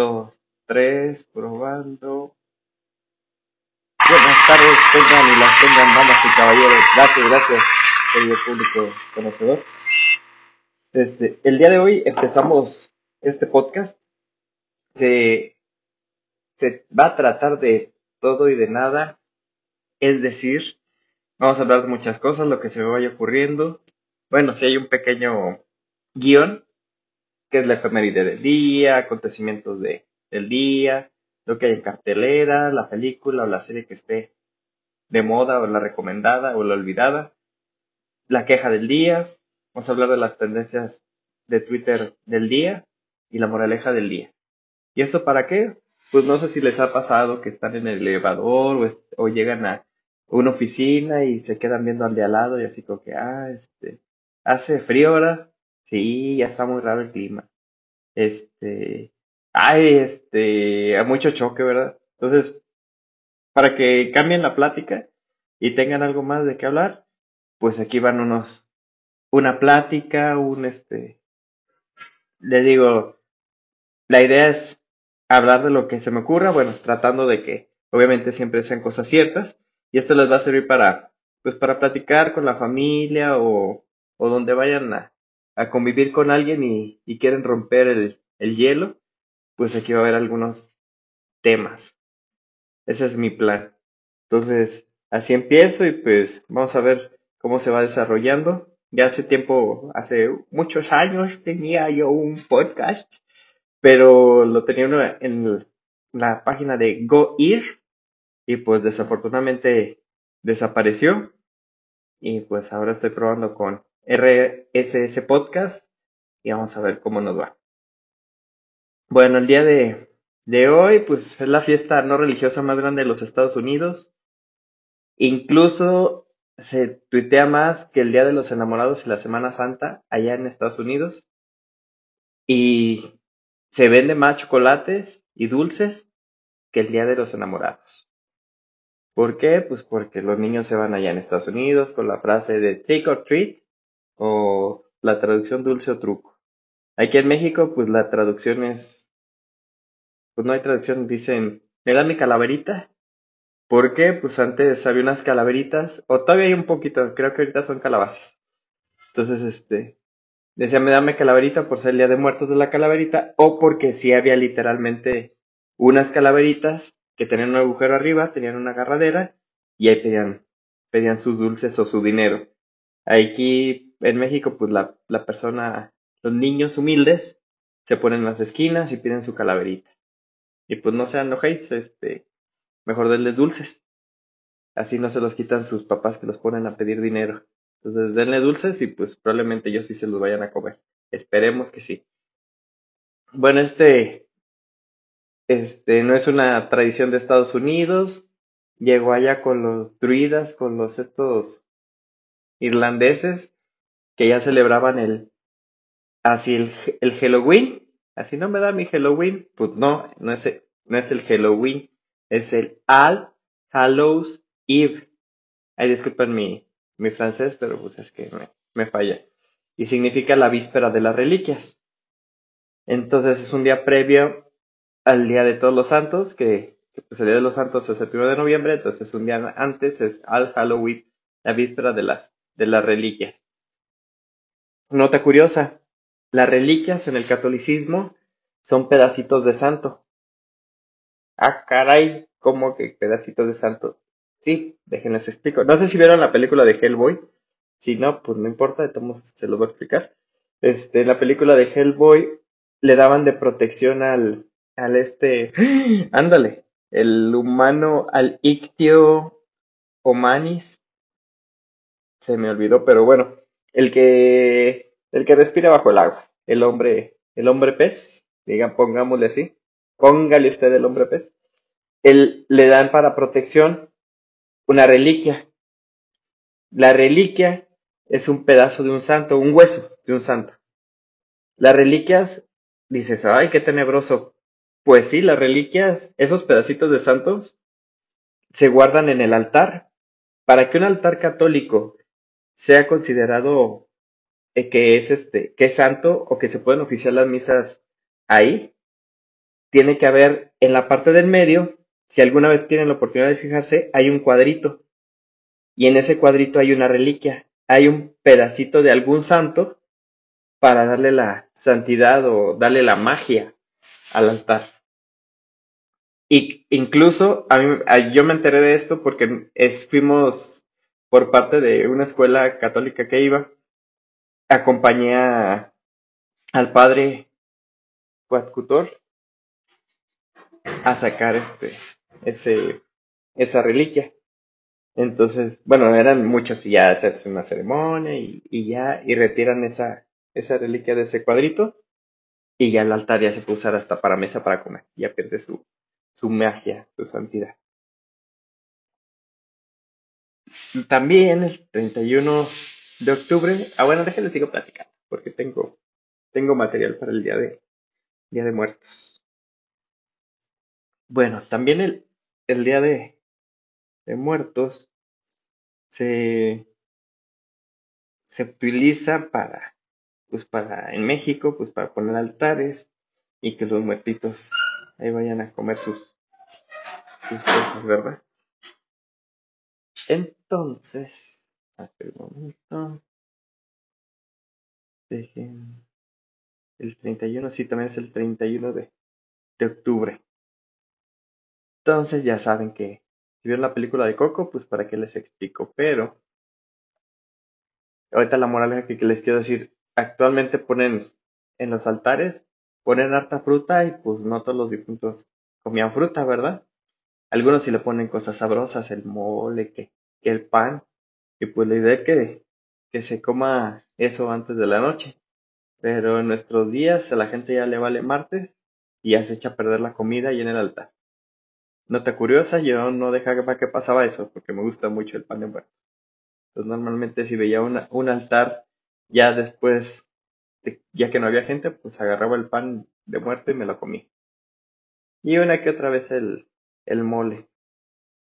dos, tres, probando. Buenas tardes, tengan y las tengan, damas y caballeros. Gracias, gracias, querido público conocedor. Este, el día de hoy empezamos este podcast. Se, se va a tratar de todo y de nada. Es decir, vamos a hablar de muchas cosas, lo que se me vaya ocurriendo. Bueno, si hay un pequeño guion, que es la efeméride del día, acontecimientos de, del día, lo que hay en cartelera, la película o la serie que esté de moda o la recomendada o la olvidada, la queja del día, vamos a hablar de las tendencias de Twitter del día y la moraleja del día. ¿Y esto para qué? Pues no sé si les ha pasado que están en el elevador o, o llegan a una oficina y se quedan viendo al de al lado y así como que, ah, este, hace frío ahora, Sí, ya está muy raro el clima. Este, ay, este, a mucho choque, ¿verdad? Entonces, para que cambien la plática y tengan algo más de qué hablar, pues aquí van unos, una plática, un este, le digo, la idea es hablar de lo que se me ocurra, bueno, tratando de que obviamente siempre sean cosas ciertas, y esto les va a servir para, pues para platicar con la familia o, o donde vayan a, a convivir con alguien y, quieren romper el, el hielo, pues aquí va a haber algunos temas. Ese es mi plan. Entonces, así empiezo y pues vamos a ver cómo se va desarrollando. Ya hace tiempo, hace muchos años tenía yo un podcast, pero lo tenía en la página de GoEar y pues desafortunadamente desapareció y pues ahora estoy probando con RSS Podcast y vamos a ver cómo nos va. Bueno, el día de, de hoy, pues es la fiesta no religiosa más grande de los Estados Unidos. Incluso se tuitea más que el Día de los Enamorados y la Semana Santa allá en Estados Unidos. Y se vende más chocolates y dulces que el Día de los Enamorados. ¿Por qué? Pues porque los niños se van allá en Estados Unidos con la frase de trick or treat o la traducción dulce o truco. Aquí en México, pues la traducción es, pues no hay traducción, dicen, ¿me da mi calaverita? ¿Por qué? Pues antes había unas calaveritas, o todavía hay un poquito, creo que ahorita son calabazas. Entonces, este, decía, me dame calaverita por ser el día de muertos de la calaverita, o porque sí había literalmente unas calaveritas que tenían un agujero arriba, tenían una agarradera, y ahí pedían, pedían sus dulces o su dinero. Aquí en México, pues la, la persona, los niños humildes, se ponen en las esquinas y piden su calaverita. Y pues no sean enojéis, este, mejor denles dulces. Así no se los quitan sus papás que los ponen a pedir dinero. Entonces denle dulces y pues probablemente ellos sí se los vayan a comer. Esperemos que sí. Bueno, este, este no es una tradición de Estados Unidos. Llegó allá con los druidas, con los estos irlandeses que ya celebraban el, así el, el Halloween, así no me da mi Halloween, pues no, no es, no es el Halloween, es el All Hallows Eve. Ay, disculpen mi, mi francés, pero pues es que me, me falla. Y significa la víspera de las reliquias. Entonces es un día previo al Día de Todos los Santos, que, pues el Día de los Santos es el 1 de noviembre, entonces un día antes es All Halloween, la víspera de las, de las reliquias. Nota curiosa, las reliquias en el catolicismo son pedacitos de santo. Ah, caray, ¿cómo que pedacitos de santo? Sí, déjenles explico. No sé si vieron la película de Hellboy. Si no, pues no importa, de todos se lo voy a explicar. Este, en la película de Hellboy le daban de protección al, al este, ándale, el humano, al Ictio Omanis. Se me olvidó, pero bueno, el que, el que respira bajo el agua, el hombre, el hombre pez, digan, pongámosle así, póngale usted el hombre pez, él le dan para protección una reliquia. La reliquia es un pedazo de un santo, un hueso de un santo. Las reliquias, dices, ay, qué tenebroso. Pues sí, las reliquias, esos pedacitos de santos, se guardan en el altar. Para que un altar católico sea considerado que es este, que es santo o que se pueden oficiar las misas ahí, tiene que haber en la parte del medio, si alguna vez tienen la oportunidad de fijarse, hay un cuadrito. Y en ese cuadrito hay una reliquia, hay un pedacito de algún santo para darle la santidad o darle la magia al altar. Y incluso a mí, yo me enteré de esto porque fuimos por parte de una escuela católica que iba, acompañé al padre Cuatcutor a sacar este, ese, esa reliquia. Entonces, bueno, eran muchos y ya se hace una ceremonia y, y, ya, y retiran esa, esa reliquia de ese cuadrito y ya el altar ya se puede usar hasta para mesa para comer, ya pierde su, su magia, su santidad. También el 31 de octubre, ah bueno, déjenme sigo platicando, porque tengo, tengo material para el día de, día de muertos. Bueno, también el, el día de, de muertos se, se utiliza para, pues para, en México, pues para poner altares y que los muertitos ahí vayan a comer sus, sus cosas, ¿verdad? Entonces, un momento. Dejen. El 31, sí, también es el 31 de, de octubre. Entonces ya saben que si vieron la película de Coco, pues para qué les explico. Pero ahorita la moraleja que les quiero decir, actualmente ponen en los altares, ponen harta fruta y pues no todos los difuntos comían fruta, ¿verdad? Algunos sí le ponen cosas sabrosas, el mole, que, que el pan, y pues la idea es que, que se coma eso antes de la noche. Pero en nuestros días a la gente ya le vale martes y ya se echa a perder la comida y en el altar. Nota curiosa, yo no dejaba que pasaba eso porque me gusta mucho el pan de muerto. Entonces normalmente si veía un altar ya después, ya que no había gente, pues agarraba el pan de muerto y me lo comía. Y una que otra vez el, el mole.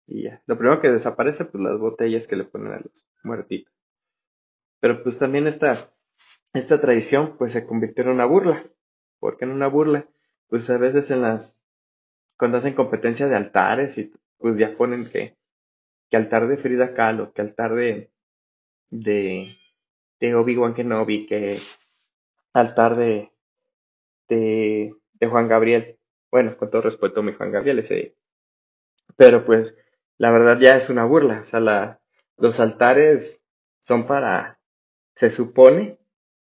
Y ya. Lo primero que desaparece, pues las botellas que le ponen a los muertitos. Pero pues también esta, esta tradición, pues se convirtió en una burla. ¿Por qué en una burla? Pues a veces en las, cuando hacen competencia de altares y pues ya ponen que, que altar de Frida Kahlo, que altar de, de, de Obi-Wan Kenobi, que altar de, de, de Juan Gabriel. Bueno, con todo respeto, mi Juan Gabriel, ese pero pues la verdad ya es una burla. O sea, la, los altares son para, se supone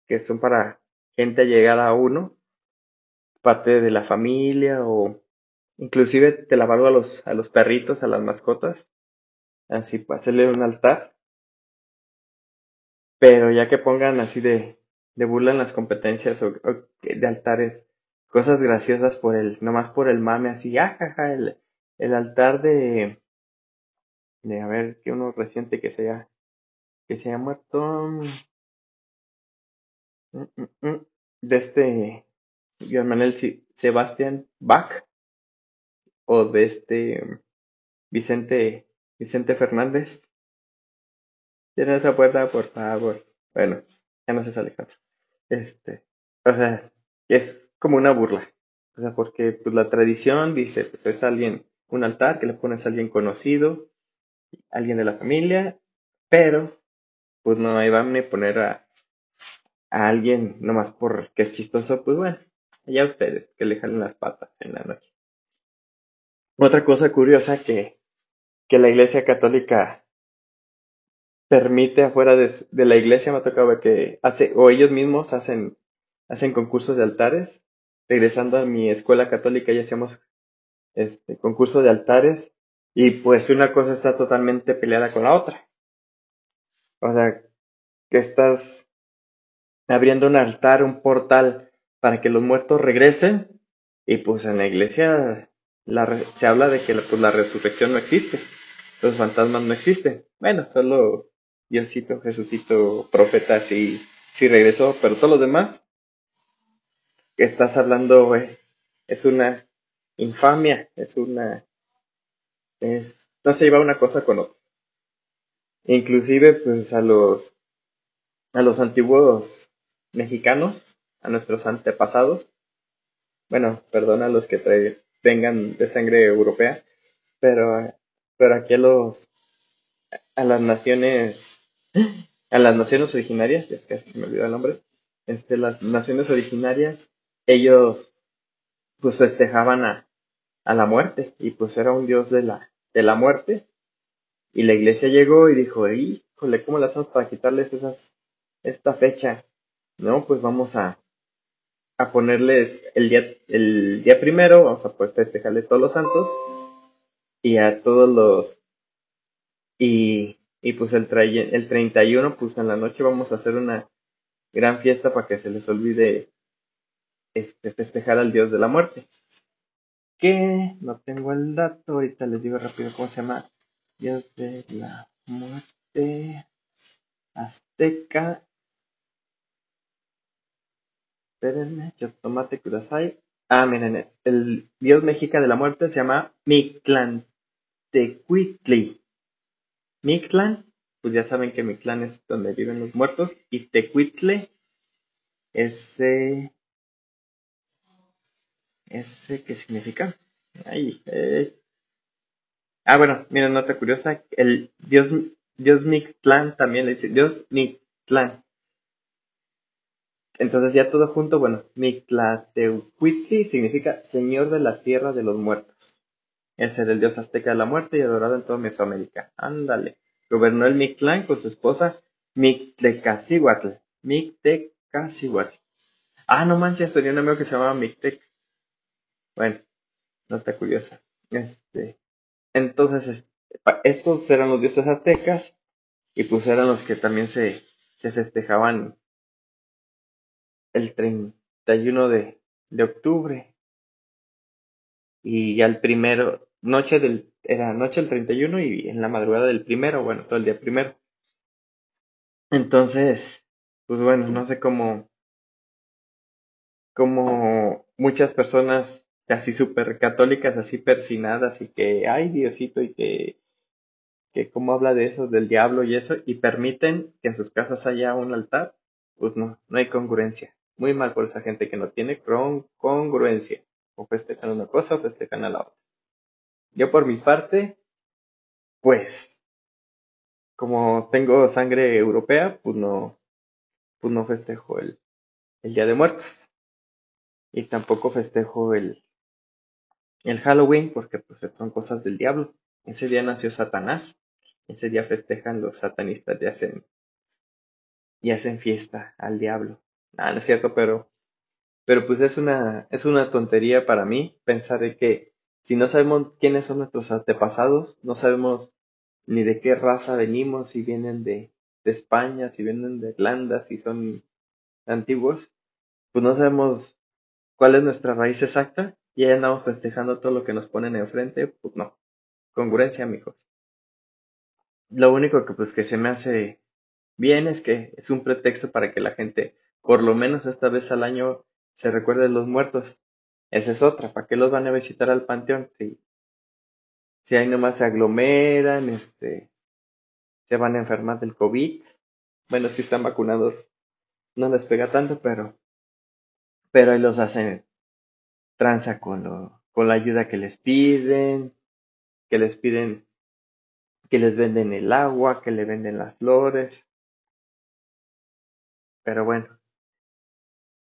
que son para gente llegada a uno, parte de la familia o inclusive te la valgo a los, a los perritos, a las mascotas, así para hacerle un altar. Pero ya que pongan así de, de burla en las competencias o, de altares, cosas graciosas por el, nomás por el mame, así, ajaja, ah, el, el altar de, de a ver, que uno reciente que se haya, que se haya muerto, mm, mm, mm, de este Joan Manuel Sebastián Bach, o de este Vicente, Vicente Fernández. Tiene esa puerta, por favor. Bueno, ya no se sale Este, o sea, es como una burla. O sea, porque pues la tradición dice, pues es alguien un altar que le pones a alguien conocido, alguien de la familia, pero pues no van a poner a, a alguien nomás porque es chistoso, pues bueno, allá ustedes que le jalen las patas en la noche. Otra cosa curiosa que, que la iglesia católica permite afuera de, de, la iglesia, me ha tocado que hace, o ellos mismos hacen, hacen concursos de altares. Regresando a mi escuela católica ya hacíamos este concurso de altares y pues una cosa está totalmente peleada con la otra. O sea, que estás abriendo un altar, un portal para que los muertos regresen y pues en la iglesia la, se habla de que pues, la resurrección no existe, los fantasmas no existen. Bueno, solo Diosito, Jesucito, profeta sí, sí regresó, pero todos los demás que estás hablando es una infamia, es una, es, no se lleva una cosa con otra. Inclusive, pues a los, a los antiguos mexicanos, a nuestros antepasados, Bueno, perdona a los que vengan de sangre europea, pero, pero aquí a los, a las naciones, a las naciones originarias, ya casi se me olvidó el nombre, este, las naciones originarias, ellos pues festejaban a, a la muerte y pues era un dios de la, de la muerte y la iglesia llegó y dijo, híjole, ¿cómo le hacemos para quitarles esas, esta fecha? No, pues vamos a, a ponerles el día, el día primero, vamos a poder festejarle todos los santos y a todos los, y, y pues el, el 31, pues en la noche vamos a hacer una gran fiesta para que se les olvide este, festejar al dios de la muerte. Que no tengo el dato, ahorita les digo rápido cómo se llama. Dios de la muerte azteca. Espérenme, yo tomate kudasai. Ah, miren, el dios mexica de la muerte se llama Mictlantecuhtli. Mictlan, pues ya saben que Mictlán es donde viven los muertos. Y Tecuitle, ese. ¿Ese qué significa? Ay, eh, Ah, bueno, mira, nota curiosa, el dios, dios Mictlán también le dice, dios Mictlán. Entonces ya todo junto, bueno, Mictlateuquitli significa señor de la tierra de los muertos. Es el dios azteca de la muerte y adorado en toda Mesoamérica. Ándale. Gobernó el Mictlán con su esposa Mictlecacihuatl. Mictecacihuatl. Ah, no manches, tenía un amigo que se llamaba Mictec. Bueno, nota curiosa. Este, entonces, estos eran los dioses aztecas y pues eran los que también se, se festejaban el 31 de, de octubre. Y ya el primero, noche del, era noche del 31 y en la madrugada del primero, bueno, todo el día primero. Entonces, pues bueno, no sé cómo, como muchas personas así súper católicas, así persinadas y que, ay Diosito, y que, que cómo habla de eso, del diablo y eso, y permiten que en sus casas haya un altar, pues no, no hay congruencia. Muy mal por esa gente que no tiene congruencia. O festejan una cosa o festejan a la otra. Yo por mi parte, pues, como tengo sangre europea, pues no, pues no festejo el, el Día de Muertos. Y tampoco festejo el, el Halloween, porque pues son cosas del diablo. Ese día nació Satanás. Ese día festejan los satanistas y hacen, y hacen fiesta al diablo. Ah, no es cierto, pero, pero pues es una, es una tontería para mí pensar de que si no sabemos quiénes son nuestros antepasados, no sabemos ni de qué raza venimos, si vienen de, de España, si vienen de Irlanda, si son antiguos, pues no sabemos cuál es nuestra raíz exacta y ahí andamos festejando todo lo que nos ponen enfrente, pues no. Congruencia, amigos. Lo único que pues que se me hace bien es que es un pretexto para que la gente, por lo menos esta vez al año, se recuerde de los muertos. Esa es otra, ¿para qué los van a visitar al panteón? Si, si ahí nomás se aglomeran, este, se van a enfermar del COVID. Bueno, si están vacunados, no les pega tanto, pero, pero ahí los hacen tranza con, lo, con la ayuda que les piden, que les piden, que les venden el agua, que le venden las flores. Pero bueno,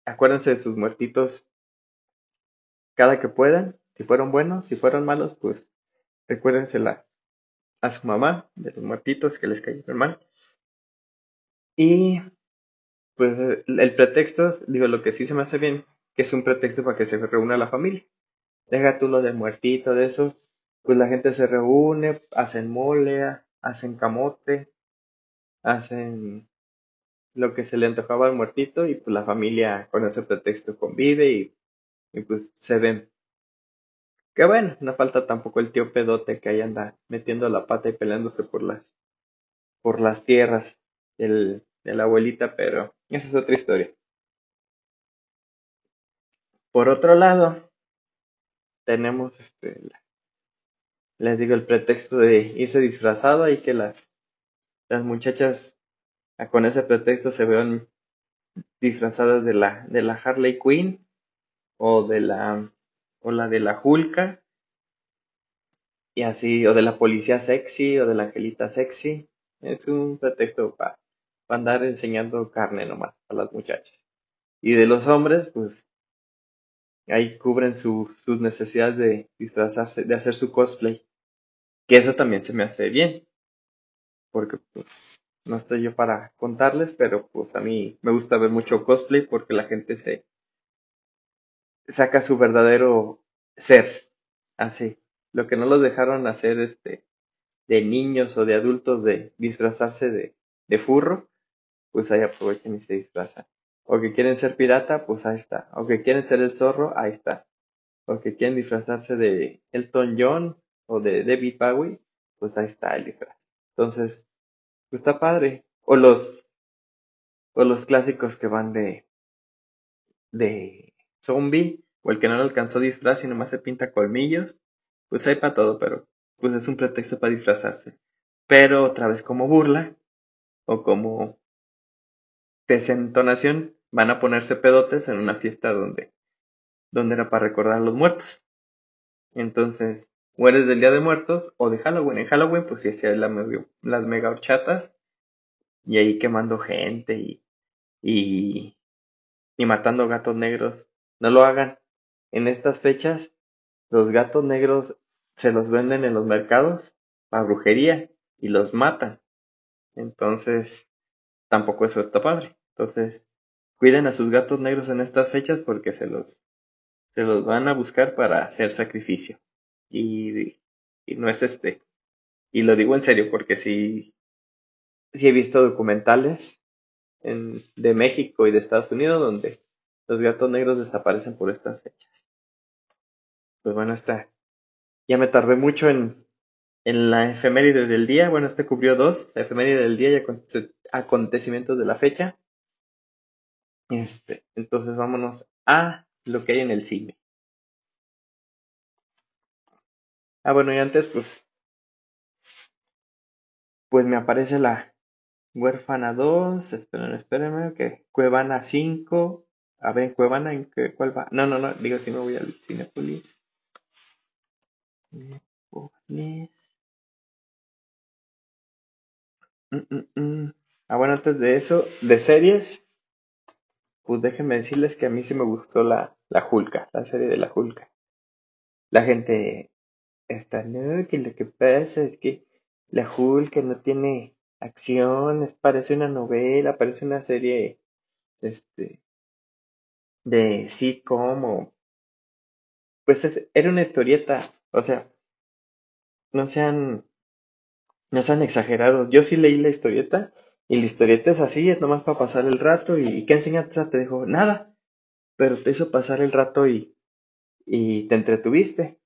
acuérdense de sus muertitos cada que puedan. Si fueron buenos, si fueron malos, pues recuérdensela a su mamá de los muertitos que les cayeron mal. Y pues el pretexto, digo, lo que sí se me hace bien, que es un pretexto para que se reúna la familia deja tú lo de muertito, de eso, pues la gente se reúne, hacen mole, hacen camote, hacen lo que se le antojaba al muertito y pues la familia con ese pretexto convive y, pues se ven. Que bueno, no falta tampoco el tío pedote que ahí anda metiendo la pata y peleándose por las por las tierras de la abuelita, pero esa es otra historia. Por otro lado, tenemos este, les digo el pretexto de irse disfrazado y que las, las muchachas ah, con ese pretexto se vean disfrazadas de la, de la Harley Quinn o de la, o la de la Julka, y así, o de la policía sexy, o de la angelita sexy. Es un pretexto para andar enseñando carne nomás a las muchachas. Y de los hombres, pues ahí cubren su, sus necesidades de disfrazarse, de hacer su cosplay. Que eso también se me hace bien. Porque pues no estoy yo para contarles, pero pues a mí me gusta ver mucho cosplay porque la gente se saca su verdadero ser. Así. Lo que no los dejaron hacer este de niños o de adultos de disfrazarse de, de furro, pues ahí aprovechan y se disfrazan. O que quieren ser pirata, pues ahí está. O que quieren ser el zorro, ahí está. O que quieren disfrazarse de Elton John o de David Bowie, pues ahí está el disfraz. Entonces, pues está padre. O los, o los clásicos que van de, de zombie, o el que no le alcanzó disfraz y nomás se pinta colmillos, pues hay para todo, pero pues es un pretexto para disfrazarse. Pero otra vez como burla, o como desentonación, van a ponerse pedotes en una fiesta donde, donde era para recordar a los muertos. Entonces, o eres del Día de Muertos o de Halloween. En Halloween, pues sí hacía la, las mega horchatas y ahí quemando gente y, y, y matando gatos negros. No lo hagan. En estas fechas, los gatos negros se los venden en los mercados para brujería y los matan. Entonces, tampoco eso está padre. Entonces, cuiden a sus gatos negros en estas fechas porque se los, se los van a buscar para hacer sacrificio. Y, y no es este. Y lo digo en serio porque sí, sí he visto documentales en, de México y de Estados Unidos donde los gatos negros desaparecen por estas fechas. Pues bueno, está. Ya me tardé mucho en, en la efeméride del día. Bueno, este cubrió dos, la efeméride del día y acontecimientos de la fecha. Este, entonces vámonos a lo que hay en el cine. Ah, bueno, y antes, pues, pues me aparece la Huérfana 2, esperen, espérenme, que Cuevana 5, a ver, Cuevana, ¿en qué, cuál va? No, no, no, digo si me voy al Cinepolis. Cinepolis. Mm, mm, mm. Ah, bueno, antes de eso, de series, pues déjenme decirles que a mí sí me gustó la, la Hulka, la serie de la Hulka. La gente está, no, que lo que pasa es que la Hulka no tiene acciones, parece una novela, parece una serie, este, de sitcom o, pues es, era una historieta, o sea, no sean, no sean exagerados. Yo sí leí la historieta y la historieta es así, es nomás para pasar el rato y, ¿qué enseñanza te dejó? Nada, pero te hizo pasar el rato y, y te entretuviste.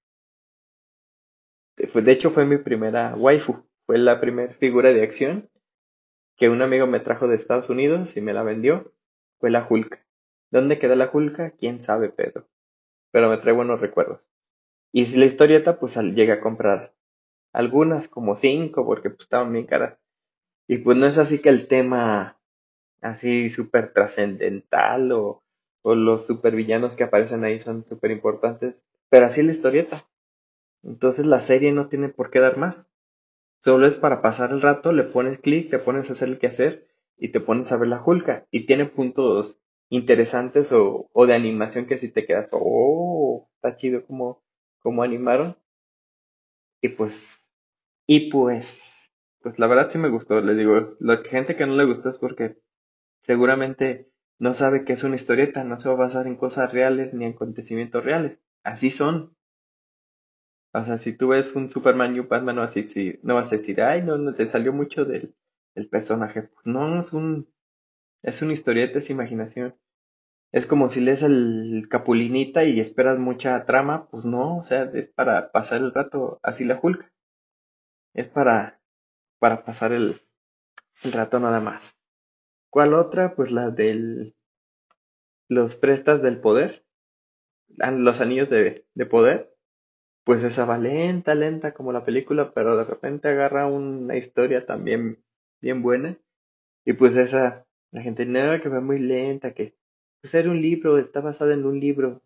De hecho fue mi primera waifu, fue la primera figura de acción que un amigo me trajo de Estados Unidos y me la vendió, fue la Hulk. ¿Dónde queda la Hulk? Quién sabe, pero, pero me trae buenos recuerdos. Y si la historieta, pues llegué a comprar algunas, como cinco, porque pues estaban bien caras. Y pues no es así que el tema así súper trascendental o, o los supervillanos que aparecen ahí son súper importantes, pero así la historieta. Entonces la serie no tiene por qué dar más. Solo es para pasar el rato, le pones clic, te pones a hacer el que hacer y te pones a ver la Julka. Y tiene puntos interesantes o, o de animación que si te quedas, oh, está chido como, como animaron. Y pues, y pues, pues la verdad sí me gustó, les digo, la gente que no le gustó es porque seguramente no sabe que es una historieta, no se va a basar en cosas reales ni en acontecimientos reales. Así son. O sea, si tú ves un Superman y un Batman, no vas a decir, no vas a decir ay, no, no, te salió mucho del, del personaje. Pues no, es un, es una historieta, es imaginación. Es como si lees el Capulinita y esperas mucha trama, pues no, o sea, es para pasar el rato, así la Hulk. Es para, para pasar el, el rato nada más. ¿Cuál otra? Pues la del, los prestas del poder, los anillos de, de poder pues esa va lenta, lenta como la película, pero de repente agarra una historia también bien buena. Y pues esa, la gente no, que va muy lenta, que pues era un libro, está basada en un libro.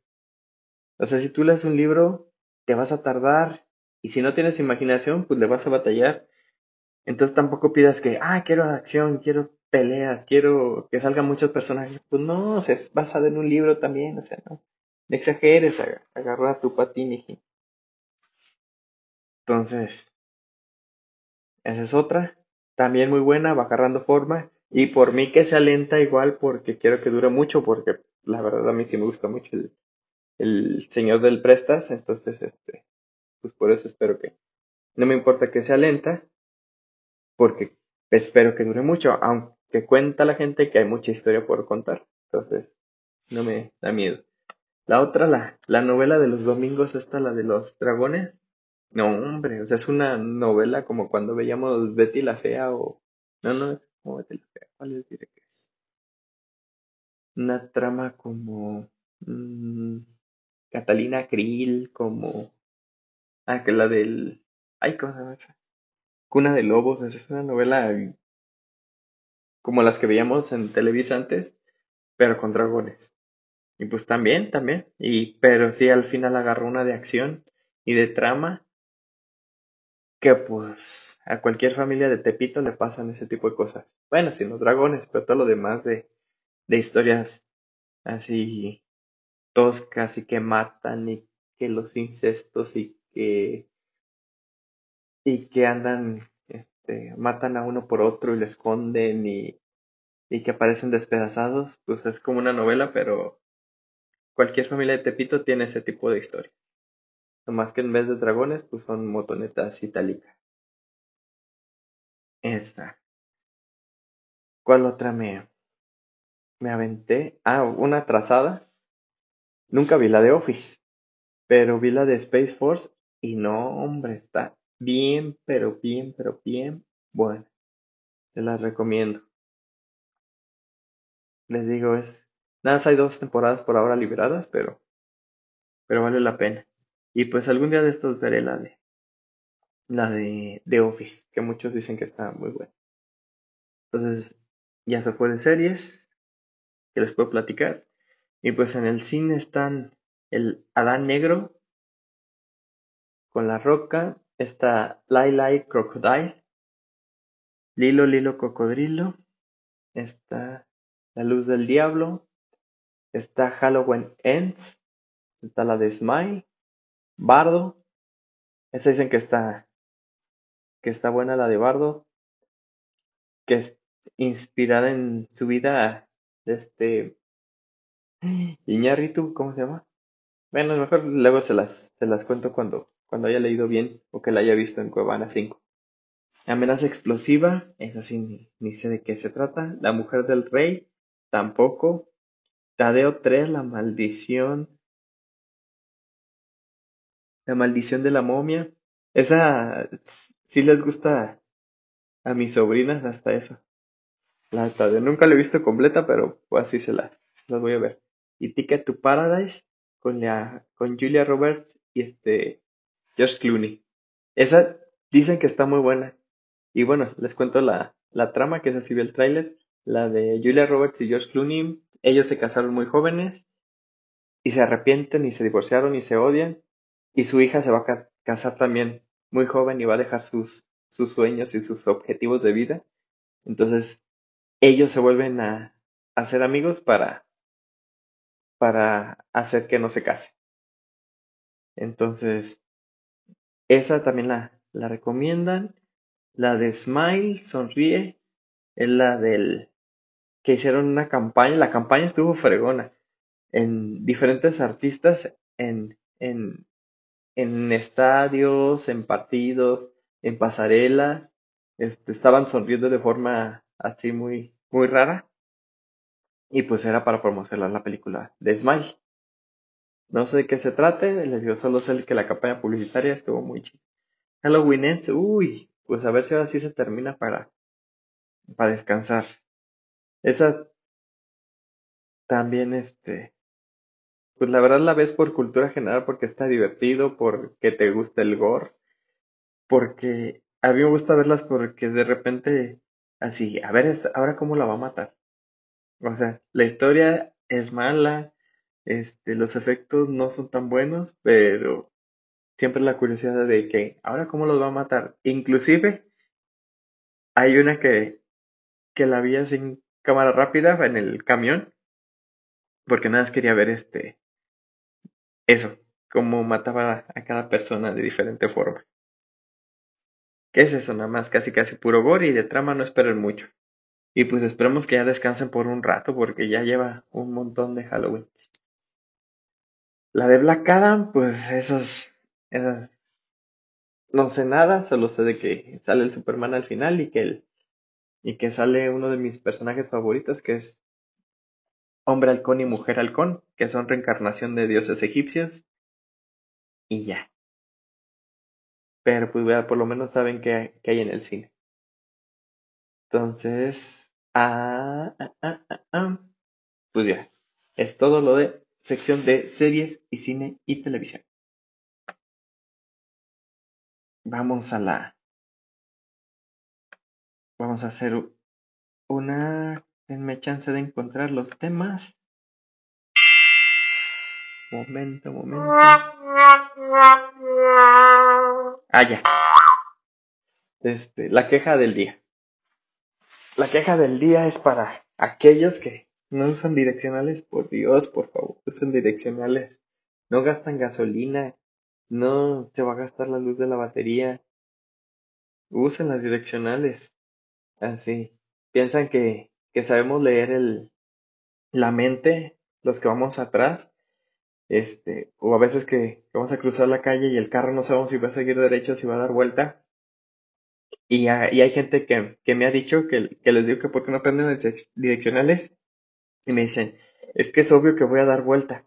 O sea, si tú lees un libro, te vas a tardar. Y si no tienes imaginación, pues le vas a batallar. Entonces tampoco pidas que, ah, quiero acción, quiero peleas, quiero que salgan muchos personajes. Pues no, es basado en un libro también, o sea, no. No exageres, ag- agarra tu patín. Entonces, esa es otra. También muy buena, va agarrando forma. Y por mí que sea lenta igual, porque quiero que dure mucho, porque la verdad a mí sí me gusta mucho el, el Señor del Prestas. Entonces, este, pues por eso espero que, no me importa que sea lenta, porque espero que dure mucho, aunque cuenta la gente que hay mucha historia por contar. Entonces, no me da miedo. La otra, la, la novela de los domingos, esta, la de los dragones. No, hombre, o sea, es una novela como cuando veíamos Betty la Fea o... No, no, es como Betty la Fea. ¿Cuál les diré que es? Una trama como... mm, Catalina Krill, como... Ah, que la del... Ay, ¿cómo se llama? Cuna de Lobos, es una novela como las que veíamos en Televisa antes, pero con dragones. Y pues también, también. Y, pero sí, al final agarró una de acción y de trama que pues a cualquier familia de Tepito le pasan ese tipo de cosas. Bueno, sin los dragones, pero todo lo demás de, de historias así toscas y que matan y que los incestos y que y que andan este matan a uno por otro y le esconden y, y que aparecen despedazados, pues es como una novela, pero cualquier familia de Tepito tiene ese tipo de historia. Nomás que en vez de dragones, pues son motonetas itálicas. Esta. ¿Cuál otra me, me aventé? Ah, una trazada. Nunca vi la de Office, pero vi la de Space Force y no, hombre, está bien, pero bien, pero bien bueno. Te las recomiendo. Les digo, es... Nada, hay dos temporadas por ahora liberadas, pero, pero vale la pena. Y pues algún día de estos veré la de la de, de Office, que muchos dicen que está muy buena. Entonces, ya se fue de series, que les puedo platicar. Y pues en el cine están el Adán Negro con La Roca, está Lai Crocodile, Lilo Lilo Cocodrilo, está La Luz del Diablo, está Halloween Ends, está la de Smile, Bardo, esa dicen que está, que está buena la de Bardo, que es inspirada en su vida de este Iñárritu, ¿cómo se llama? Bueno, a lo mejor luego se las, se las cuento cuando, cuando haya leído bien o que la haya visto en Cuevana 5. Amenaza explosiva, esa sí ni, ni sé de qué se trata. La mujer del rey, tampoco. Tadeo 3, la maldición. La maldición de la momia. Esa sí les gusta a mis sobrinas hasta eso. La de Tadeo nunca la he visto completa, pero pues así se las, las voy a ver. Y Ticket to Paradise con, la, con Julia Roberts y este George Clooney. Esa dicen que está muy buena. Y bueno, les cuento la, la trama, que es así el tráiler. La de Julia Roberts y George Clooney. Ellos se casaron muy jóvenes y se arrepienten y se divorciaron y se odian. Y su hija se va a ca- casar también muy joven y va a dejar sus, sus sueños y sus objetivos de vida. Entonces, ellos se vuelven a, a ser amigos para, para hacer que no se case. Entonces, esa también la, la recomiendan. La de Smile, Sonríe, es la del que hicieron una campaña. La campaña estuvo fregona. En diferentes artistas, en, en, en estadios, en partidos, en pasarelas, este, estaban sonriendo de forma así muy, muy rara. Y pues era para promocionar la película de Smile. No sé de qué se trate, les digo, solo sé que la campaña publicitaria estuvo muy chida. Halloween uy, pues a ver si ahora sí se termina para, para descansar. Esa también, este, pues la verdad la ves por cultura general porque está divertido, porque te gusta el gore, porque a mí me gusta verlas porque de repente, así, a ver, ahora cómo la va a matar. O sea, la historia es mala, Este, los efectos no son tan buenos, pero siempre la curiosidad de que, ahora cómo los va a matar. Inclusive, hay una que, que la vi sin cámara rápida en el camión, porque nada más quería ver este, eso, cómo mataba a cada persona de diferente forma. ¿Qué es eso? Nada más casi casi puro gore y de trama no esperen mucho. Y pues esperemos que ya descansen por un rato porque ya lleva un montón de Halloween. La de Black Adam, pues esas, esas, no sé nada, solo sé de que sale el Superman al final y que el, y que sale uno de mis personajes favoritos que es Hombre Halcón y Mujer Halcón, que son reencarnación de dioses egipcios. Y ya. Pero pues ya por lo menos saben qué, hay en el cine. Entonces, ah, ah, ah, ah, ah, pues ya. Es todo lo de sección de series y cine y televisión. Vamos a la. Vamos a hacer una. Denme chance de encontrar los temas. Momento, momento. Ah, ya. Este, la queja del día. La queja del día es para aquellos que no usan direccionales. Por Dios, por favor, usen direccionales. No gastan gasolina. No se va a gastar la luz de la batería. Usen las direccionales. Así. Piensan que, que sabemos leer el, la mente, los que vamos atrás. Este, o a veces que vamos a cruzar la calle y el carro no sabemos si va a seguir derecho o si va a dar vuelta. Y, y hay gente que, que, me ha dicho que, que, les digo que por qué no aprenden direccionales. Y me dicen, es que es obvio que voy a dar vuelta.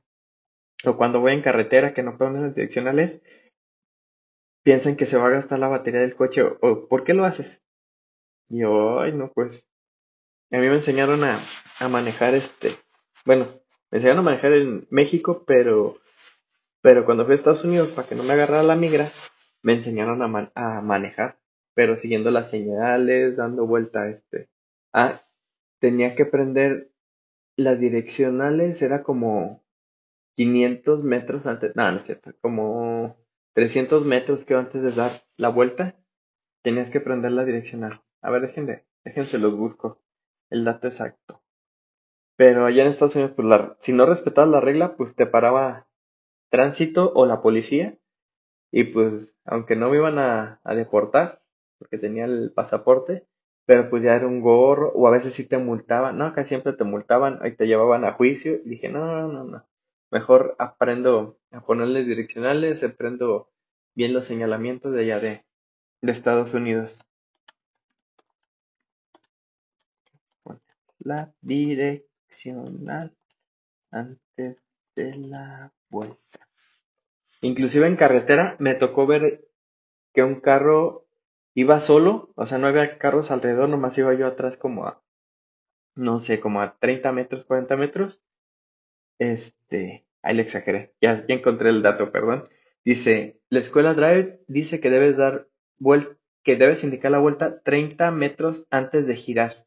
O cuando voy en carretera que no aprenden las direccionales, piensan que se va a gastar la batería del coche. O, ¿por qué lo haces? Y yo, ay, no, pues. A mí me enseñaron a, a manejar este. Bueno, me enseñaron a manejar en México, pero. Pero cuando fui a Estados Unidos, para que no me agarrara la migra, me enseñaron a, man a manejar pero siguiendo las señales, dando vuelta este. Ah, tenía que prender las direccionales, era como 500 metros antes, no, no es cierto, como 300 metros que antes de dar la vuelta, tenías que prender la direccional. A ver, déjense, déjense los busco, el dato exacto. Pero allá en Estados Unidos, pues la, si no respetabas la regla, pues te paraba tránsito o la policía. Y pues, aunque no me iban a deportar, porque tenía el pasaporte, pero pues ya era un gorro, o a veces sí te multaban, no, casi siempre te multaban y te llevaban a juicio, y dije, no, no, no, mejor aprendo a ponerle direccionales, aprendo bien los señalamientos de allá de, de Estados Unidos. La direccional antes de la vuelta. Inclusive en carretera me tocó ver que un carro iba solo, o sea, no había carros alrededor, nomás iba yo atrás como a, no sé, como a 30 metros, 40 metros. Este, ahí le exageré, ya, ya encontré el dato, perdón. Dice, la escuela Drive dice que debes dar vuelta, que debes indicar la vuelta 30 metros antes de girar.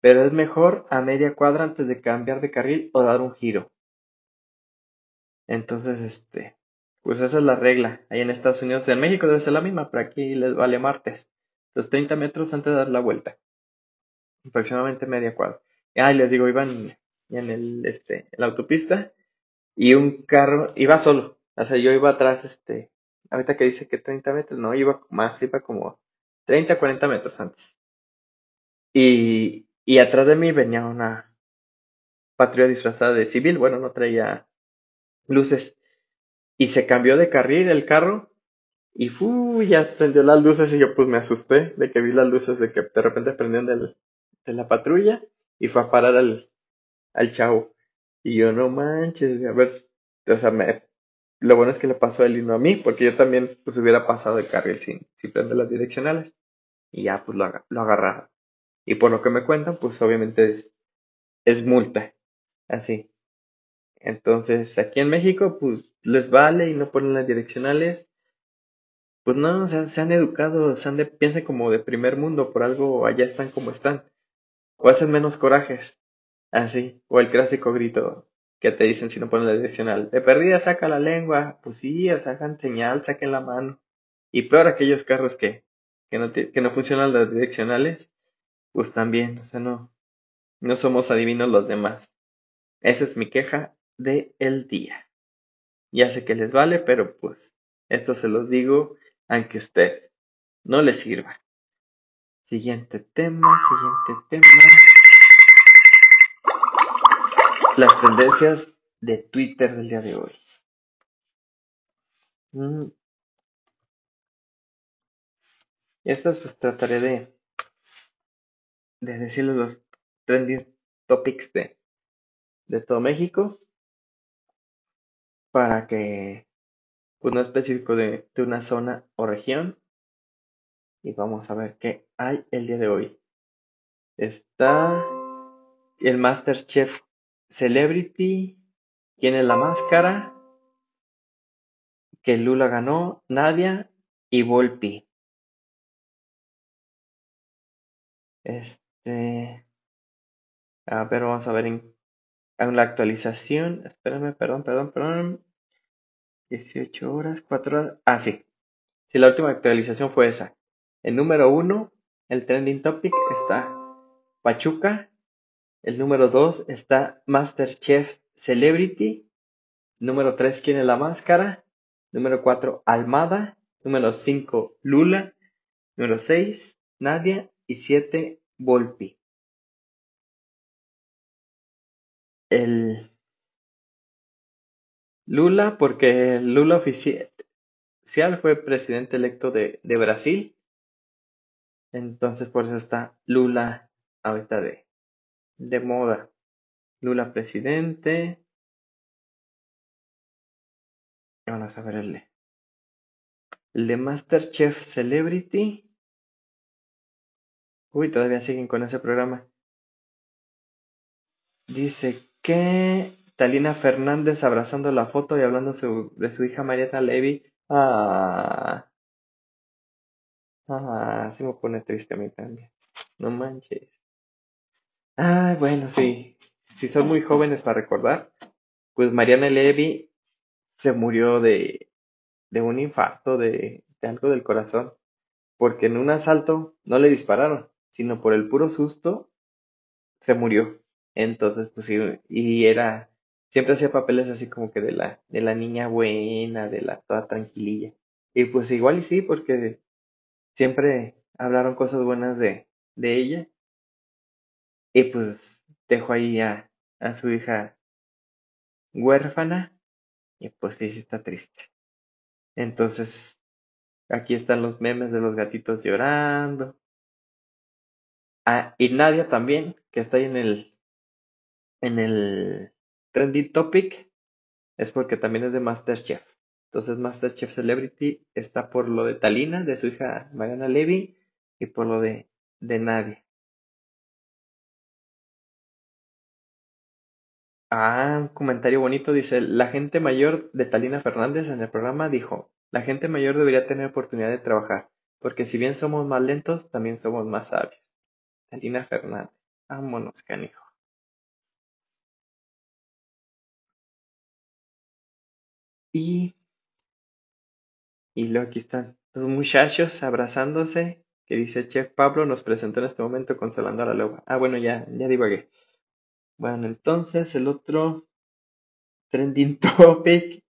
Pero es mejor a media cuadra antes de cambiar de carril o dar un giro. Entonces, este, pues esa es la regla. Ahí en Estados Unidos, en México debe ser la misma, pero aquí les vale martes. Entonces 30 metros antes de dar la vuelta. Aproximadamente media cuadra. Ah, les digo, iban en el, este, en la autopista y un carro iba solo. O sea, yo iba atrás, este, ahorita que dice que 30 metros, no, iba más, iba como 30, 40 metros antes. Y, y atrás de mí venía una patrulla disfrazada de civil, bueno, no traía luces y se cambió de carril el carro y ya prendió las luces y yo pues me asusté de que vi las luces de que de repente prendieron del, de la patrulla y fue a parar al, al chavo. Y yo no manches, a ver, o sea, lo bueno es que le pasó a él y no a mí, porque yo también pues hubiera pasado de carril sin, sin prender las direccionales. Y ya pues lo, lo agarraron. Y por lo que me cuentan, pues obviamente es, es multa. Así. Entonces, aquí en México, pues les vale y no ponen las direccionales. Pues no, se han educado, se han de, piensan como de primer mundo, por algo allá están como están. O hacen menos corajes. Así. O el clásico grito, que te dicen si no pones la direccional. De perdida saca la lengua. Pues sí, sacan señal, saquen la mano. Y peor aquellos carros que, que, no, que no funcionan las direccionales, pues también, o sea, no, no somos adivinos los demás. Esa es mi queja de el día. Ya sé que les vale, pero pues esto se los digo aunque usted no le sirva. Siguiente tema, siguiente tema. Las tendencias de Twitter del día de hoy. Mm. Estas pues trataré de, de decirles los trending topics de, de todo México para que pues no específico de, de una zona o región y vamos a ver qué hay el día de hoy. Está el Masterchef Celebrity, ¿quién es la máscara? Que Lula ganó, Nadia y Volpi. Este, a ver, vamos a ver en, en la actualización. Espérame, perdón, perdón, perdón. 18 horas, 4 horas. Ah, sí. Sí, la última actualización fue esa. El número 1, el trending topic, está Pachuca. El número 2 está Masterchef Celebrity. Número 3, ¿quién es la máscara? Número 4, Almada. Número 5, Lula. Número 6, Nadia. Y 7, Volpi. El Lula, porque Lula oficial fue presidente electo de, de Brasil. Entonces por eso está Lula ahorita de, de moda. Lula presidente. Vamos a ver el el de Masterchef Celebrity. Uy, todavía siguen con ese programa. Dice que Talina Fernández abrazando la foto y hablando de su hija Mariana Levy. Ah. Ah, se me pone triste a mí también. No manches. Ah, bueno, sí. Si son muy jóvenes para recordar, pues Mariana Levy se murió de, de un infarto, de, de algo del corazón, porque en un asalto no le dispararon, sino por el puro susto se murió. Entonces, pues y era, siempre hacía papeles así como que de la, de la niña buena, de la toda tranquililla. Y pues igual y sí, porque siempre hablaron cosas buenas de, de ella. Y pues dejó ahí a, a su hija huérfana. Y pues sí, sí está triste. Entonces, aquí están los memes de los gatitos llorando. Ah, y Nadia también, que está ahí en el, en el trending topic, es porque también es de Masterchef. Entonces Masterchef Celebrity está por lo de Talina, de su hija Mariana Levy, y por lo de, de Nadia. Ah, un comentario bonito dice, la gente mayor de Talina Fernández en el programa dijo, la gente mayor debería tener oportunidad de trabajar, porque si bien somos más lentos, también somos más sabios. Talina Fernández, vámonos, canijo. Y, y luego aquí están los muchachos abrazándose, que dice Chef Pablo nos presentó en este momento consolando a la loba. Ah, bueno, ya, ya divagué. Bueno, entonces el otro trending topic.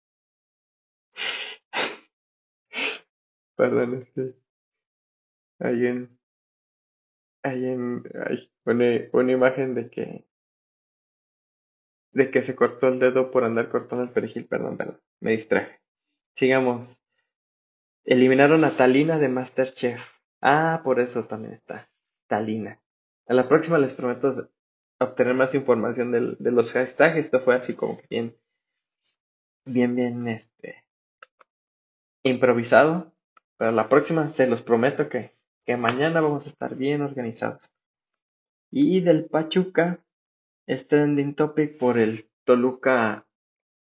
Perdón, este. Hay en. Hay en. Hay, pone una imagen de que. De que se cortó el dedo por andar cortando el perejil. Perdón, perdón. Me distraje. Sigamos. Eliminaron a Talina de Masterchef. Ah, por eso también está. Talina. A la próxima les prometo obtener más información del, de los hashtags. Esto fue así como que bien. Bien, bien, este. Improvisado. Pero la próxima se los prometo que, que mañana vamos a estar bien organizados. Y del Pachuca es trending topic por el Toluca.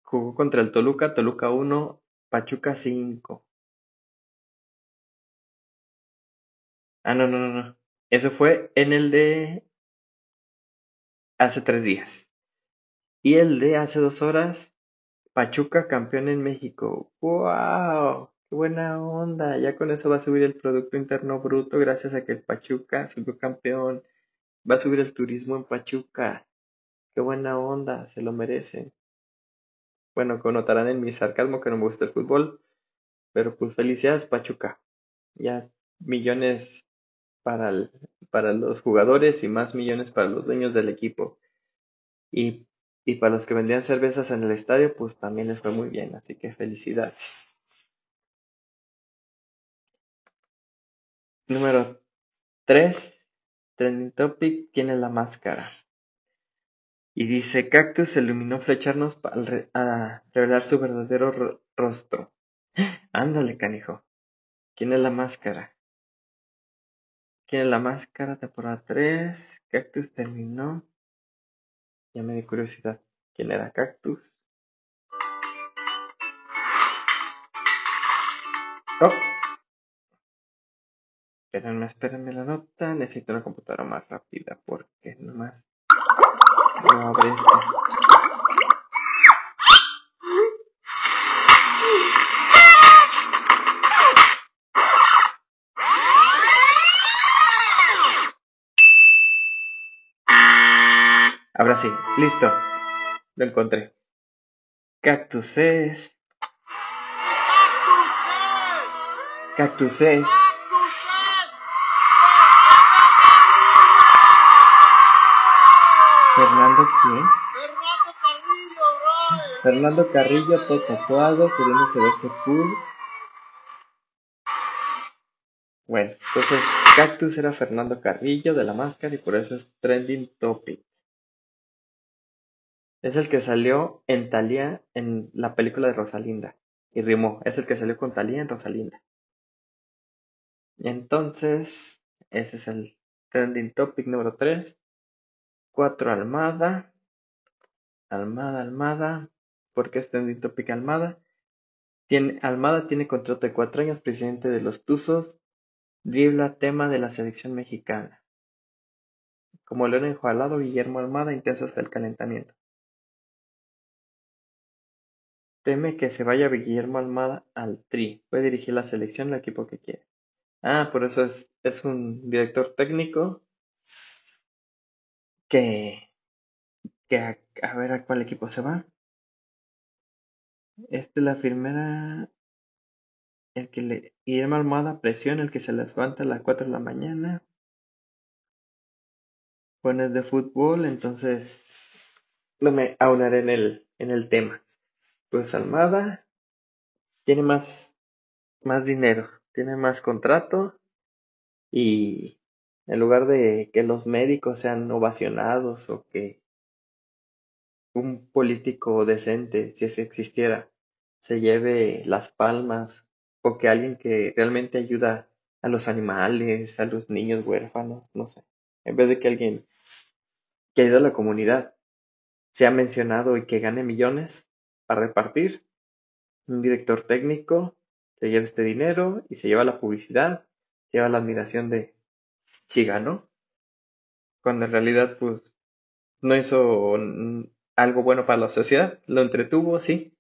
Jugó contra el Toluca, Toluca 1, Pachuca 5. Ah, no, no, no, no. Eso fue en el de hace tres días. Y el de hace dos horas, Pachuca campeón en México. ¡Wow! ¡Qué buena onda! Ya con eso va a subir el Producto Interno Bruto gracias a que el Pachuca subió campeón. Va a subir el turismo en Pachuca. ¡Qué buena onda! Se lo merecen. Bueno, connotarán en mi sarcasmo que no me gusta el fútbol, pero pues felicidades Pachuca. Ya millones para, los jugadores y más millones para los dueños del equipo. Y, y para los que vendían cervezas en el estadio, pues también les fue muy bien, así que felicidades. Número 3, Trending Topic, ¿quién es la máscara? Y dice, Cactus iluminó flecharnos a revelar su verdadero ro- rostro. Ándale, canijo. ¿Quién es la máscara? ¿Quién es la máscara? Temporada 3. Cactus terminó. Ya me dio curiosidad. ¿Quién era Cactus? Oh, espérenme, espérenme la nota. Necesito una computadora más rápida porque nomás Ahora sí, listo. Lo encontré. Cactus es. Cactus es. Fernando quién? Fernando Carrillo, todo tatuado, queriéndose verse cool. Bueno, entonces Cactus era Fernando Carrillo de la máscara y por eso es trending topic. Es el que salió en Thalía en la película de Rosalinda. Y rimó, es el que salió con Thalía en Rosalinda. Entonces, ese es el trending topic número 3. 4 Almada. Almada, Almada. ¿Por qué es trending topic Almada? Tiene, Almada tiene contrato de 4 años, presidente de los Tuzos, dribla tema de la selección mexicana. Como león enjualado, Guillermo Almada intenso hasta el calentamiento. Teme que se vaya Guillermo Almada al Tri. Puede dirigir la selección al equipo que quiere. Ah, por eso es, es un director técnico que, que a, ver a cuál equipo se va. Este la primera, el que le, Guillermo Almada presiona, el que se levanta a las 4 de la mañana. Bueno, de fútbol, entonces no me aunaré en el, en el tema. Pues Almada tiene más, más dinero, tiene más contrato y en lugar de que los médicos sean ovacionados o que un político decente, si ese existiera, se lleve las palmas o que alguien que realmente ayuda a los animales, a los niños huérfanos, no sé, en vez de que alguien que ayuda a la comunidad sea mencionado y que gane millones a repartir, un director técnico se lleva este dinero y se lleva la publicidad, se lleva la admiración de si ganó, cuando en realidad pues no hizo algo bueno para la sociedad, lo entretuvo, sí,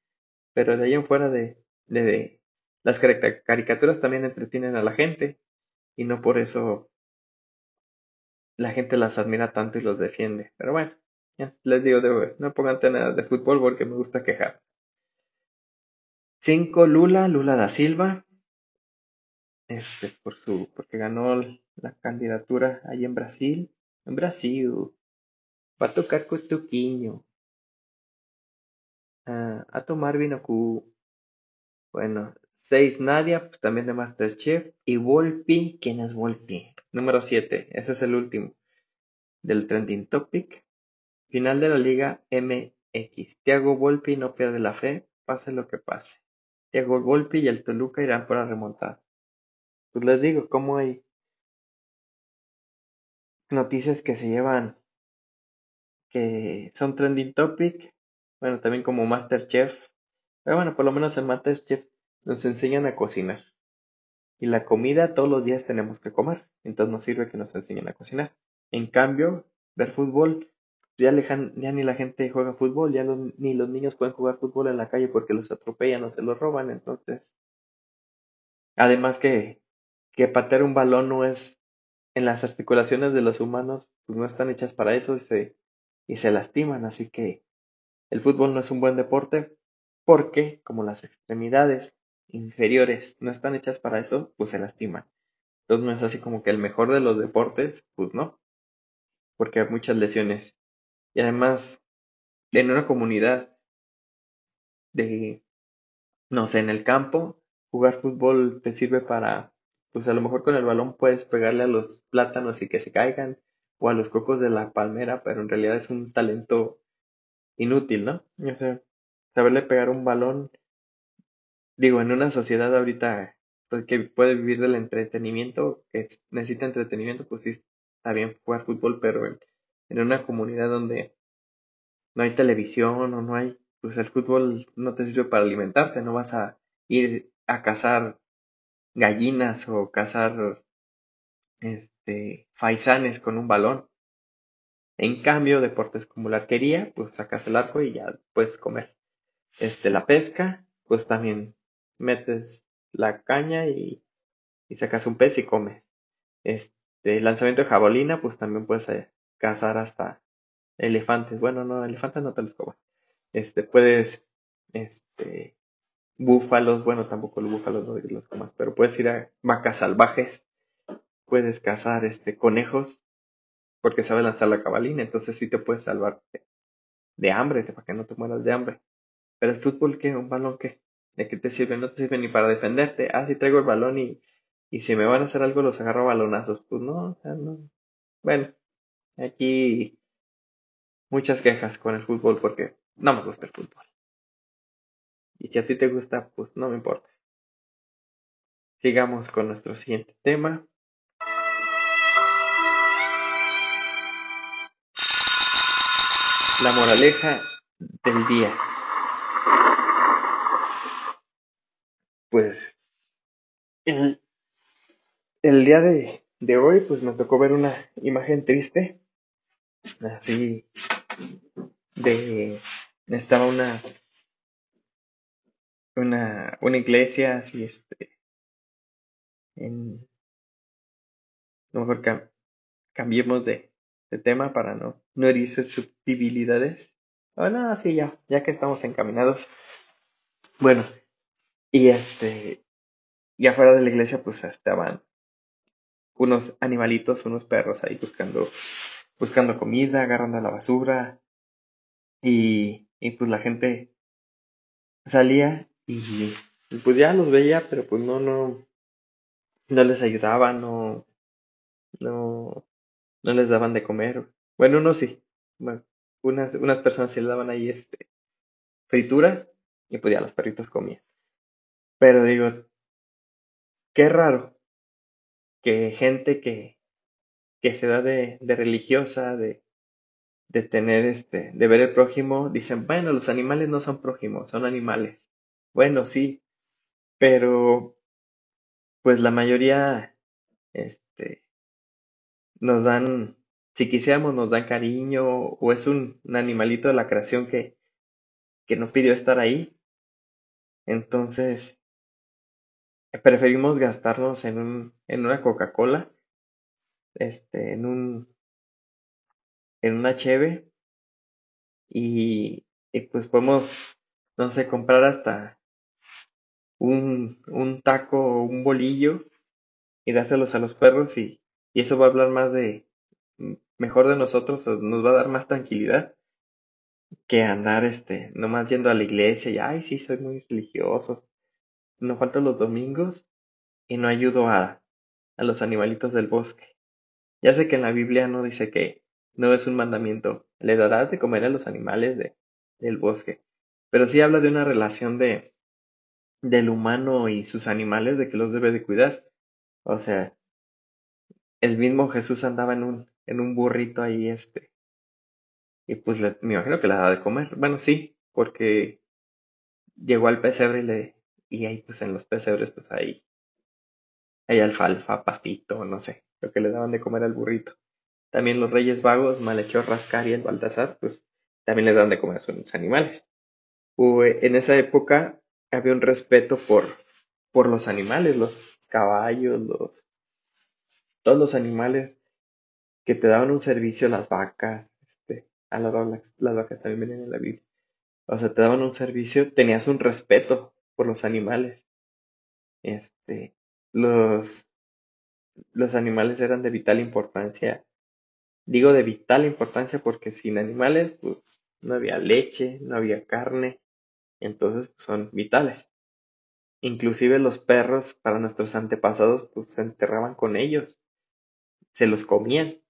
pero de ahí en fuera de, de, las carica- caricaturas también entretienen a la gente y no por eso la gente las admira tanto y los defiende. Pero bueno, ya les digo, de, no pongan nada de fútbol porque me gusta quejar. 5 Lula, Lula da Silva, este, por su, porque ganó la candidatura ahí en Brasil. En Brasil, va a tocar con Tuquiño, ah, a tomar vino cu. Bueno, 6 Nadia, pues también de Masterchef. Y Volpi, ¿quién es Volpi? Número 7, ese es el último del Trending Topic. Final de la Liga MX. Thiago Volpi no pierde la fe, pase lo que pase. Thiago Volpi y el Toluca irán por la remontada. Pues les digo, cómo hay noticias que se llevan, que son trending topic, bueno, también como Masterchef, pero bueno, por lo menos en Masterchef nos enseñan a cocinar. Y la comida todos los días tenemos que comer, entonces no sirve que nos enseñen a cocinar. En cambio, ver fútbol, ya, ya ni la gente juega fútbol, ya ni los niños pueden jugar fútbol en la calle porque los atropellan o se los roban, entonces. Además que, que patear un balón no es en las articulaciones de los humanos, pues no están hechas para eso y se, y se lastiman, así que el fútbol no es un buen deporte porque como las extremidades inferiores no están hechas para eso, pues se lastiman. Entonces no es así como que el mejor de los deportes, pues no, porque hay muchas lesiones. Y además, en una comunidad de, no sé, en el campo, jugar fútbol te sirve para, pues a lo mejor con el balón puedes pegarle a los plátanos y que se caigan, o a los cocos de la palmera, pero en realidad es un talento inútil, ¿no? O sea, saberle pegar un balón, digo, en una sociedad ahorita pues, que puede vivir del entretenimiento, que necesita entretenimiento, pues sí está bien jugar fútbol, pero en, en una comunidad donde no hay televisión o no hay, pues el fútbol no te sirve para alimentarte, no vas a ir a cazar gallinas o cazar este faisanes con un balón. En cambio, deportes como la arquería, pues sacas el arco y ya puedes comer. Este, la pesca, pues también metes la caña y, y sacas un pez y comes. Este, lanzamiento de jabalina, pues también puedes eh, cazar hasta elefantes. Bueno, no, elefantes no te los coman. Este, puedes, este, búfalos, bueno, tampoco los búfalos no los comas, pero puedes ir a vacas salvajes, puedes cazar, este, conejos, porque sabe lanzar la cabalina, entonces sí te puedes salvar de, hambre, para que no te mueras de hambre. Pero el fútbol, ¿qué? ¿Un balón qué? ¿De qué te sirve? No te sirve ni para defenderte. Ah, si traigo el balón y, y si me van a hacer algo los agarro a balonazos. Pues no, o sea, no. Bueno, aquí muchas quejas con el fútbol porque no me gusta el fútbol. Y si a ti te gusta, pues no me importa. Sigamos con nuestro siguiente tema. La moraleja del día. Pues el, el día de, de hoy pues me tocó ver una imagen triste. Así de estaba una una, una iglesia así este en lo mejor cambiemos de, tema para no, no herir susceptibilidades. Bueno, así ya, ya que estamos encaminados. Bueno, y este, y afuera de la iglesia pues estaban unos animalitos, unos perros ahí buscando, buscando comida, agarrando la basura. Y, y pues la gente salía y, pues ya los veía, pero pues no, no, no les ayudaba, no, no, no les daban de comer. Bueno, unos sí, unas, unas personas sí le daban ahí este frituras y pues ya los perritos comían. Pero digo, qué raro que gente que, que se da de, de religiosa, de, de tener este, de ver el prójimo, dicen, bueno, los animales no son prójimos, son animales. Bueno, sí, pero pues la mayoría, este, nos dan, si quisiéramos, nos dan cariño, o es un, animalito de la creación que, que no pidió estar ahí. Entonces, preferimos gastarnos en un, en una Coca-Cola, este, en un, en una cheve, y, y pues podemos, no sé, comprar hasta un, un taco o un bolillo y dárselos a los perros y, y eso va a hablar más de, mejor de nosotros, o nos va a dar más tranquilidad que andar, este, nomás yendo a la iglesia y, ay, sí, soy muy religioso. No falto los domingos y no ayudo a, a los animalitos del bosque. Ya sé que en la Biblia no dice que no es un mandamiento, le darás de comer a los animales de, del bosque, pero sí habla de una relación de, del humano y sus animales de que los debe de cuidar. O sea, el mismo Jesús andaba en un, en un burrito ahí, este, y pues le, me imagino que le daba de comer. Bueno, sí, porque llegó al pesebre y le, y ahí pues en los pesebres pues ahí, hay alfalfa, pastito, no sé, lo que le daban de comer al burrito. también los reyes vagos, Malhechor, Rascar y el Baltasar, pues también les dan de comer a sus animales. En esa época había un respeto por, por los animales, los caballos, los, todos los animales que te daban un servicio, las vacas, este, a las, las vacas también venían en la Biblia. O sea, te daban un servicio, tenías un respeto por los animales. Este, los, los animales eran de vital importancia. Digo de vital importancia porque sin animales, pues, no había leche, no había carne, entonces pues, son vitales. Inclusive los perros, para nuestros antepasados, pues se enterraban con ellos, se los comían.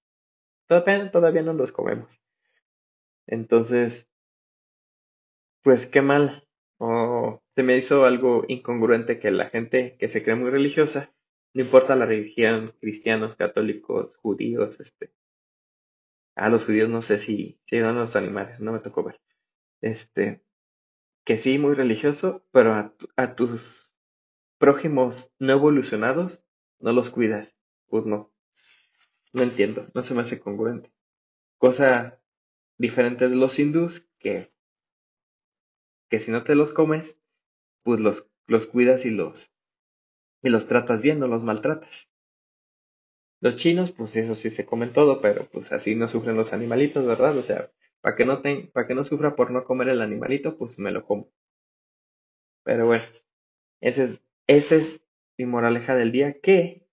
Todavía, todavía no los comemos. Entonces, pues qué mal. O se me hizo algo incongruente que la gente que se cree muy religiosa, no importa la religión, cristianos, católicos, judíos, este. A los judíos no sé si, si dan los animales, no me tocó ver. Este, que sí, muy religioso, pero a, a tus prójimos no evolucionados no los cuidas. Pues no. No entiendo, no se me hace congruente. Cosa diferente de los hindús que, que si no te los comes, pues los, los cuidas y los, y los tratas bien, no los maltratas. Los chinos, pues eso sí se comen todo, pero pues así no sufren los animalitos, ¿verdad? O sea, para que no para que no sufra por no comer el animalito, pues me lo como. Pero bueno, ese es, es mi moraleja del día, que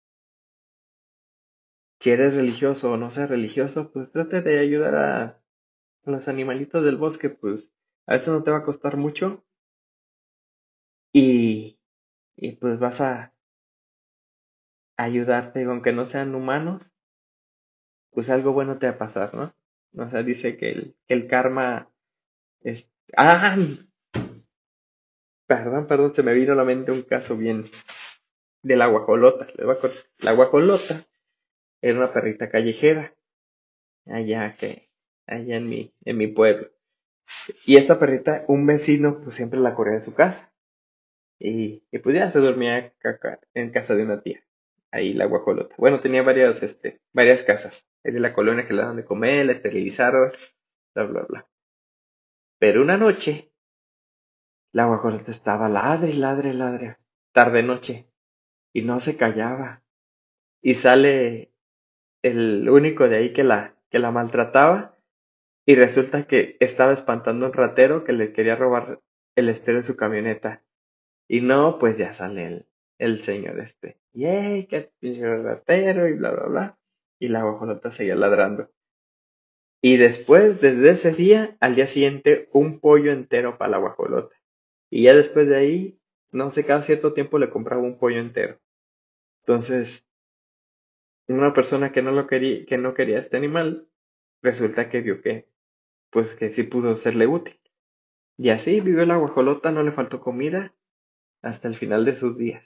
si eres religioso o no seas religioso, pues trate de ayudar a los animalitos del bosque, pues a veces no te va a costar mucho y, y pues vas a ayudarte, aunque no sean humanos, pues algo bueno te va a pasar, ¿no? O sea, dice que el, el karma es... ¡Ah! Perdón, perdón, se me vino a la mente un caso bien de la guajolota. La guajolota era una perrita callejera, allá que, allá en mi, en mi pueblo. Y esta perrita, un vecino, pues siempre la corría en su casa. Y, y pues ya se dormía en casa de una tía ahí la guajolota. Bueno, tenía varias, este, varias casas. De la colonia que le daban de comer, la esterilizaron, bla, bla, bla. Pero una noche, la guajolota estaba ladre, ladre, ladre, tarde noche, y no se callaba. Y sale el único de ahí que la, que la maltrataba, y resulta que estaba espantando a un ratero que le quería robar el estero de su camioneta. Y no, pues ya sale el, el señor este. ¡Yay! ¡Qué ratero! Y bla, bla, bla. Y la guajolota seguía ladrando. Y después, desde ese día, al día siguiente, un pollo entero para la guajolota. Y ya después de ahí, no sé, cada cierto tiempo le compraba un pollo entero. Entonces, una persona que no lo quería, que no quería este animal, resulta que vio que, pues que sí pudo serle útil. Y así vivió la guajolota, no le faltó comida hasta el final de sus días.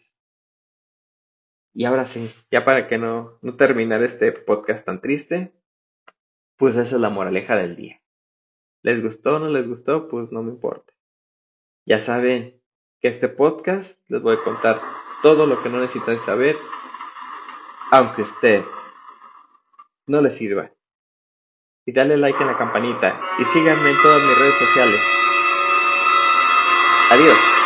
Y ahora sí, ya para que no, no terminar este podcast tan triste, pues esa es la moraleja del día. ¿Les gustó o no les gustó? Pues no me importa. Ya saben que este podcast les voy a contar todo lo que no necesitan saber, aunque usted no les sirva. Y dale like en la campanita y síganme en todas mis redes sociales. Adiós.